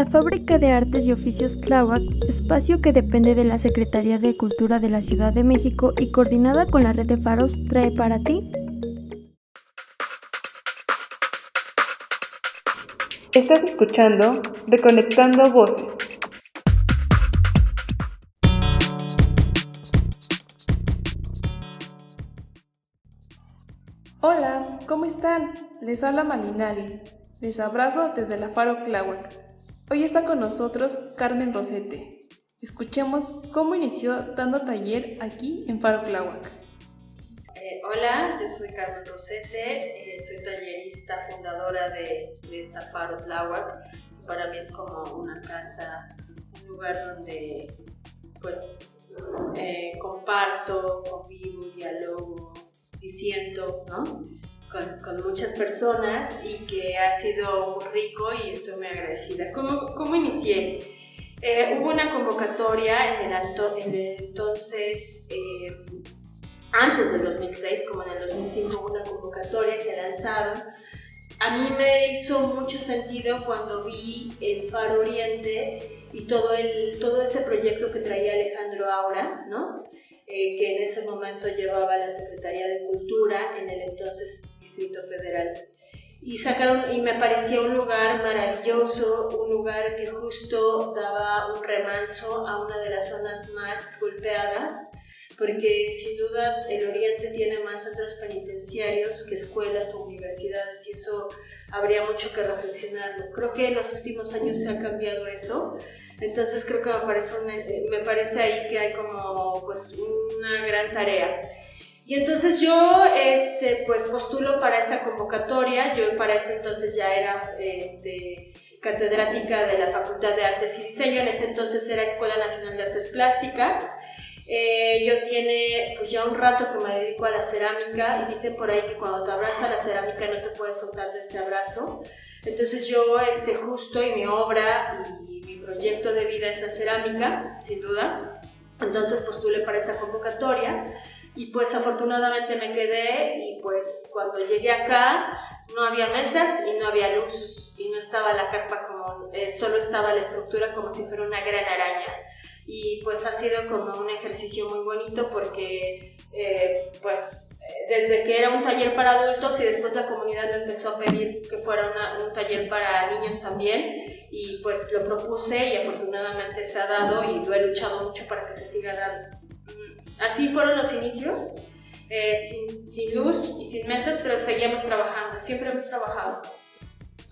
La Fábrica de Artes y Oficios Tláhuac, espacio que depende de la Secretaría de Cultura de la Ciudad de México y coordinada con la red de faros, trae para ti. Estás escuchando Reconectando Voces. Hola, ¿cómo están? Les habla Malinali. Les abrazo desde la Faro Tláhuac. Hoy está con nosotros Carmen Rosete. Escuchemos cómo inició dando taller aquí en Faro Tláhuac. Eh, hola, yo soy Carmen Rosete, eh, soy tallerista fundadora de, esta Faro Tláhuac. Para mí es como una casa, un lugar donde pues eh, comparto, convivo, dialogo, disiento, ¿no? Con, muchas personas y que ha sido muy rico y estoy muy agradecida. ¿Cómo, cómo inicié? Eh, hubo una convocatoria en el, entonces, eh, antes del 2006, como en el 2005, hubo una convocatoria que lanzaron. A mí me hizo mucho sentido cuando vi el Faro Oriente y todo, el, todo ese proyecto que traía Alejandro Aura, ¿no? Eh, que en ese momento llevaba la Secretaría de Cultura en el entonces Distrito Federal. Y sacaron, y me parecía un lugar maravilloso, un lugar que justo daba un remanso a una de las zonas más golpeadas, porque sin duda el Oriente tiene más centros penitenciarios que escuelas o universidades, y eso habría mucho que reflexionar. Creo que en los últimos años se ha cambiado eso entonces creo que me parece, eh, me parece ahí que hay como pues una gran tarea. Y entonces yo este, pues postulo para esa convocatoria, yo para ese entonces ya era este, catedrática de la Facultad de Artes y Diseño, en ese entonces era Escuela Nacional de Artes Plásticas. Eh, yo tiene pues ya un rato que me dedico a la cerámica y dicen por ahí que cuando te abraza la cerámica no te puedes soltar de ese abrazo. Entonces yo este, justo y mi obra y proyecto de vida es la cerámica, sin duda. Entonces postulé para esa convocatoria y pues afortunadamente me quedé y pues cuando llegué acá no había mesas y no había luz y no estaba la carpa como, eh, solo estaba la estructura como si fuera una gran araña y pues ha sido como un ejercicio muy bonito porque eh, pues desde que era un taller para adultos y después la comunidad me empezó a pedir que fuera un taller para niños también y pues lo propuse y afortunadamente se ha dado y lo he luchado mucho para que se siga dando. Mm, así fueron los inicios, eh, sin, sin, luz y sin mesas, pero seguíamos trabajando, siempre hemos trabajado.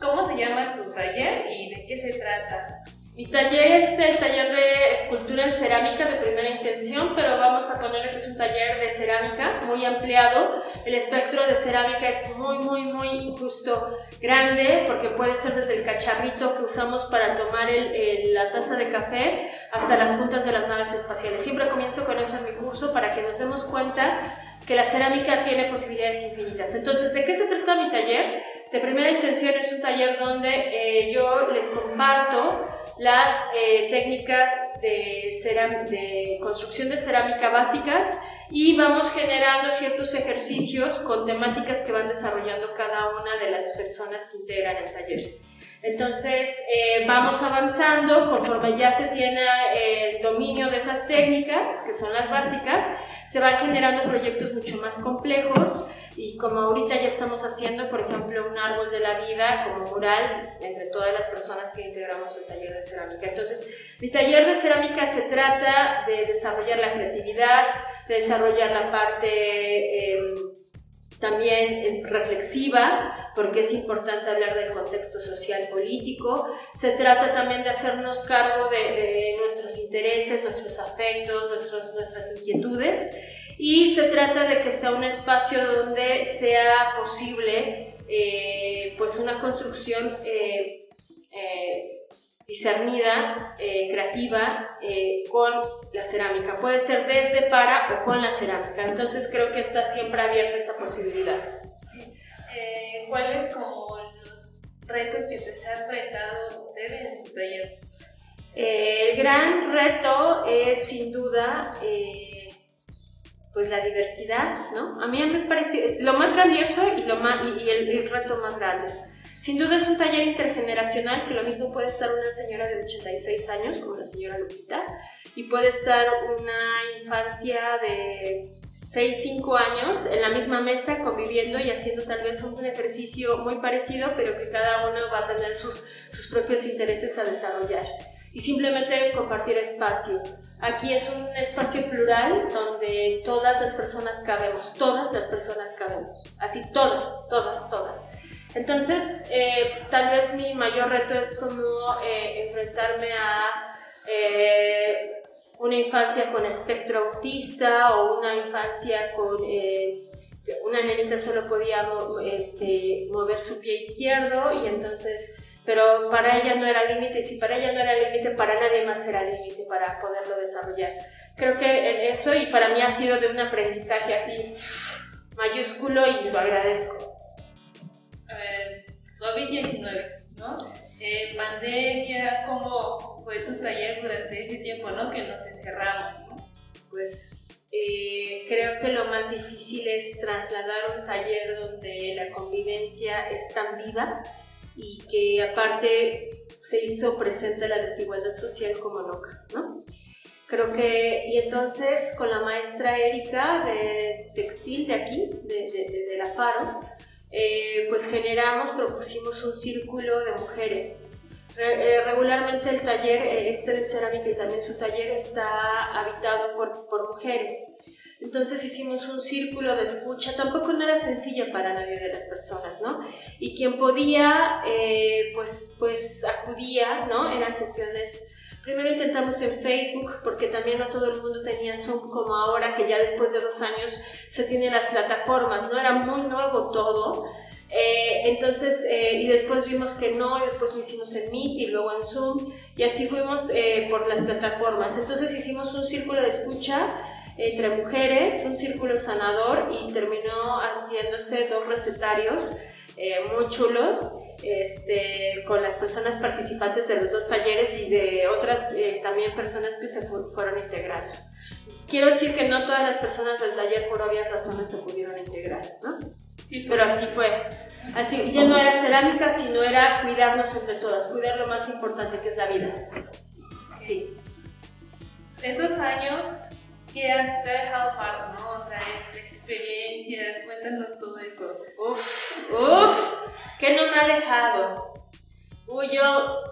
¿Cómo se llama tu taller y de qué se trata? Mi taller es el taller de escultura en cerámica de primera intención, pero vamos a ponerle que es un taller de cerámica muy ampliado. El espectro de cerámica es muy, muy, muy justo grande, porque puede ser desde el cacharrito que usamos para tomar el, la taza de café hasta las puntas de las naves espaciales. Siempre comienzo con eso en mi curso para que nos demos cuenta que la cerámica tiene posibilidades infinitas. Entonces, ¿de qué se trata mi taller? De primera intención es un taller donde eh, yo les comparto las eh, técnicas de, de construcción de cerámica básicas y vamos generando ciertos ejercicios con temáticas que van desarrollando cada una de las personas que integran el taller. Entonces eh, vamos avanzando conforme ya se tiene el dominio de esas técnicas, que son las básicas, se van generando proyectos mucho más complejos y como ahorita ya estamos haciendo, por ejemplo, un árbol de la vida como mural entre todas las personas que integramos el taller de cerámica. Entonces, mi taller de cerámica se trata de desarrollar la creatividad, de desarrollar la parte... Em, también eh, reflexiva, porque es importante hablar del contexto social político. Se trata también de hacernos cargo de, nuestros intereses, nuestros afectos, nuestros, nuestras inquietudes. Y se trata de que sea un espacio donde sea posible eh, pues una construcción eh, discernida, eh, creativa eh, con la cerámica. Puede ser desde, para o con la cerámica. Entonces creo que está siempre abierta esa posibilidad. Eh, ¿Cuáles como los retos que te se ha enfrentado usted en su taller? el gran reto es sin duda pues la diversidad, ¿no? A mí me parece lo más grandioso y, lo más, y el reto más grande Sin duda es un taller intergeneracional que lo mismo puede estar una señora de 86 años como la señora Lupita y puede estar una infancia de 6, 5 años en la misma mesa conviviendo y haciendo tal vez un ejercicio muy parecido, pero que cada uno va a tener sus, sus propios intereses a desarrollar. Y simplemente compartir espacio. Aquí es un espacio plural donde todas las personas cabemos, todas las personas cabemos, así todas, todas, todas. Entonces, eh, tal vez mi mayor reto es como eh, enfrentarme a eh, una infancia con espectro autista o una infancia con... Una nenita solo podía este, mover su pie izquierdo y entonces, pero para ella no era límite, y si para ella no era límite, para nadie más era límite para poderlo desarrollar. Creo que eso y para mí ha sido de un aprendizaje así mayúsculo y lo agradezco. A ver, COVID-19, ¿no? Eh, pandemia, ¿cómo fue tu taller durante ese tiempo, ¿no? Que nos encerramos, Pues eh, creo que lo más difícil es trasladar un taller donde la convivencia es tan viva y que aparte se hizo presente la desigualdad social como nunca, ¿no? Creo que, y entonces con la maestra Erika de textil de aquí, de, de, de la FARO, eh, pues generamos, propusimos un círculo de mujeres. Eh, regularmente el taller, eh, este de cerámica y también su taller está habitado por, por mujeres. Entonces hicimos un círculo de escucha, tampoco no era sencilla para nadie de las personas, ¿no? Y quien podía, pues, pues acudía, ¿no? Eran sesiones Primero intentamos en Facebook porque también no todo el mundo tenía Zoom como ahora que ya después de dos años se tienen las plataformas, ¿no? Era muy nuevo todo. Eh, entonces, eh, y después vimos que no, y después lo hicimos en Meet y luego en Zoom, y así fuimos eh, por las plataformas. Entonces hicimos un círculo de escucha entre mujeres, un círculo sanador, y terminó haciéndose dos recetarios muy chulos este, con las personas participantes de los dos talleres y de otras eh, también personas que se fueron integrando. Quiero decir que no todas las personas del taller por obvias razones se pudieron integrar, ¿no? Sí, pero así fue. Así, ya no era cerámica, sino era cuidarnos entre todas, cuidar lo más importante que es la vida. Sí. Estos años, ¿qué te ha dejado Faro, no? O sea, experiencias, cuéntanos todo eso. Uf, uf, que no me ha alejado. Uy, yo,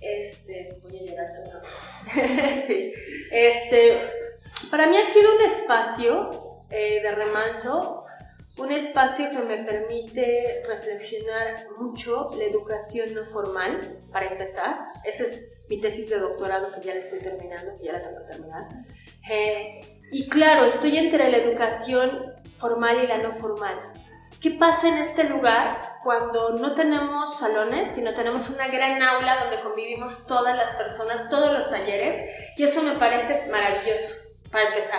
este, voy a llegar solo. sí, este, para mí ha sido un espacio eh, de remanso, un espacio que me permite reflexionar mucho la educación no formal, para empezar. Esa es mi tesis de doctorado que ya la estoy terminando, que ya la tengo que terminar. Eh, y claro, estoy entre la educación formal y la no formal. ¿Qué pasa en este lugar cuando no tenemos salones, sino tenemos una gran aula donde convivimos todas las personas, todos los talleres? Y eso me parece maravilloso, para empezar.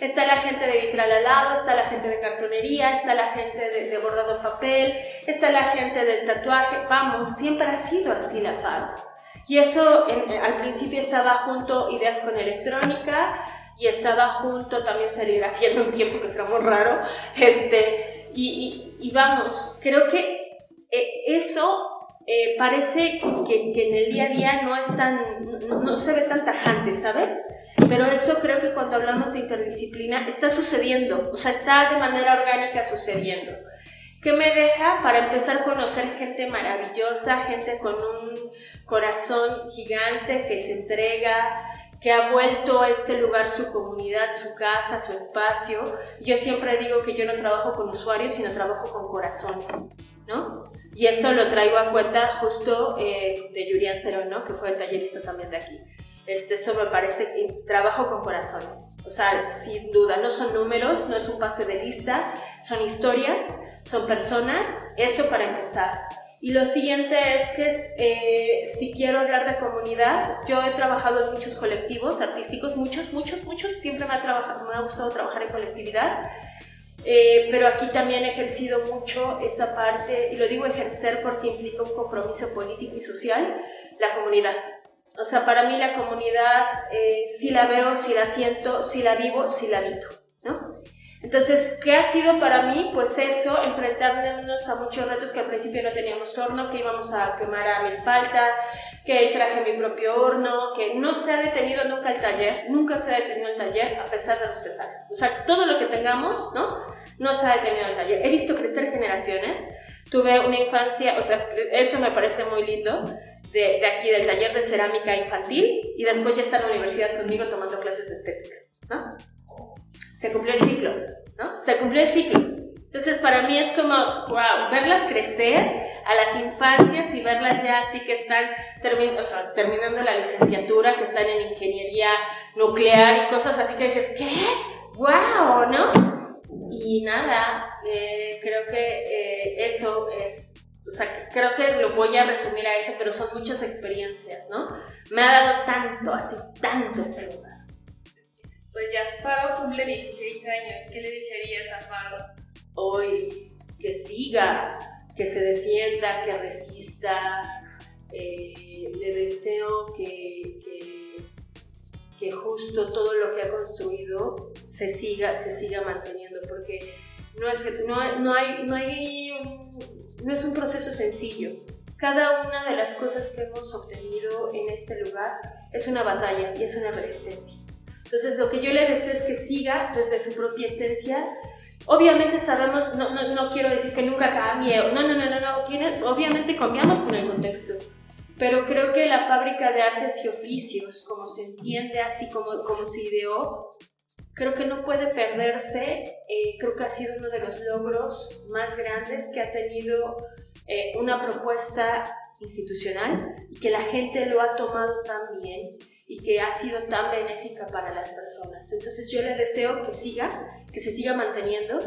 Está la gente de vitral al lado, está la gente de cartonería, está la gente de, bordado en papel, está la gente del tatuaje. Vamos, siempre ha sido así la FARO. Y eso al principio estaba junto ideas con electrónica, y estaba junto también serigrafiando un tiempo que será muy raro. Este, y, y, vamos, creo que eh, eso eh, parece que, que, en el día a día no es tan, no, no, se ve tan tajante, ¿sabes? Pero eso creo que cuando hablamos de interdisciplina está sucediendo, o sea, está de manera orgánica sucediendo. ¿Qué me deja? Para empezar a conocer gente maravillosa, gente con un corazón gigante que se entrega, que ha vuelto a este lugar su comunidad, su casa, su espacio. Yo siempre digo que yo no trabajo con usuarios, sino trabajo con corazones, ¿no? Y eso lo traigo a cuenta justo eh, de Julián Cerón, ¿no? Que fue el tallerista también de aquí. Este, eso me parece, trabajo con corazones. O sea, sin duda, no son números, no es un pase de lista, son historias, son personas, eso para empezar. Y lo siguiente es que eh, si quiero hablar de comunidad, yo he trabajado en muchos colectivos artísticos, muchos, muchos, muchos, siempre me ha, trabajado, me ha gustado trabajar en colectividad, eh, pero aquí también he ejercido mucho esa parte, y lo digo ejercer porque implica un compromiso político y social, la comunidad. O sea, para mí la comunidad, eh, si la veo, si la siento, si la vivo, si la habito, ¿no? Entonces, ¿qué ha sido para mí? Pues eso, enfrentarnos a muchos retos que al principio no teníamos horno, que íbamos a quemar a milpalta, que traje mi propio horno, que no se ha detenido nunca el taller, nunca se ha detenido el taller a pesar de los pesares. O sea, todo lo que tengamos, ¿no? No se ha detenido el taller. He visto crecer generaciones, tuve una infancia, o sea, eso me parece muy lindo, de, de aquí del taller de cerámica infantil, y después ya está en la universidad conmigo tomando clases de estética, ¿no? Se cumplió el ciclo, ¿no? Se cumplió el ciclo. Entonces, para mí es como, wow, verlas crecer a las infancias y verlas ya así que están terminando la licenciatura, que están en ingeniería nuclear y cosas así que dices, ¿qué? ¡Wow! ¿No? Y nada, eh, creo que eh, eso es, o sea, creo que lo voy a resumir a eso, pero son muchas experiencias, ¿no? Me ha dado tanto, así, tanto este lugar. Pues ya Faro cumple 16 años. ¿Qué le desearías a Faro? Hoy, que siga, que se defienda, que resista. Eh, le deseo que, que, justo todo lo que ha construido se siga, se siga manteniendo, porque no es, no, no, hay, no, hay, no es un proceso sencillo. Cada una de las cosas que hemos obtenido en este lugar es una batalla y es una resistencia. Entonces, lo que yo le deseo es que siga desde su propia esencia. Obviamente sabemos, no, no, no quiero decir que nunca cambie, no, no, no, no, no, tiene, obviamente cambiamos con el contexto, pero creo que la fábrica de artes y oficios, como se entiende, así como, como se ideó, creo que no puede perderse, eh, creo que ha sido uno de los logros más grandes que ha tenido eh, una propuesta institucional y que la gente lo ha tomado tan bien y que ha sido tan benéfica para las personas. Entonces yo le deseo que siga, que se siga manteniendo,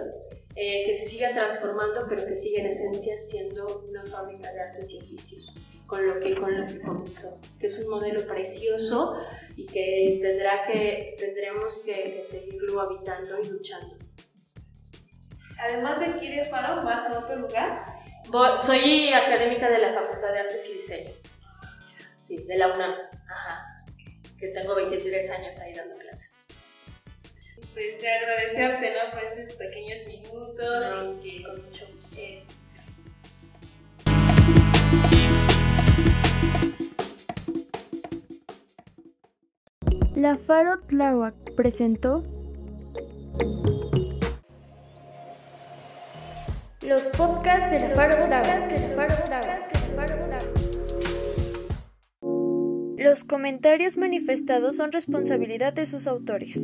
eh, que se siga transformando, pero que siga en esencia siendo una fábrica de artes y oficios, con lo que, con lo que comenzó, que es un modelo precioso y que, tendrá que tendremos que, seguirlo habitando y luchando. Además de Kires Faro, ¿vas a otro lugar? soy académica de la Facultad de Artes y Diseño. Sí, de la UNAM. Ajá que tengo 23 años ahí dando clases. Pues te agradecerte, ¿no? Por estos pequeños minutos y que con mucho gusto. Eh, la Faro Tláhuac presentó los podcasts de la Faro Tláhuac. Los comentarios manifestados son responsabilidad de sus autores.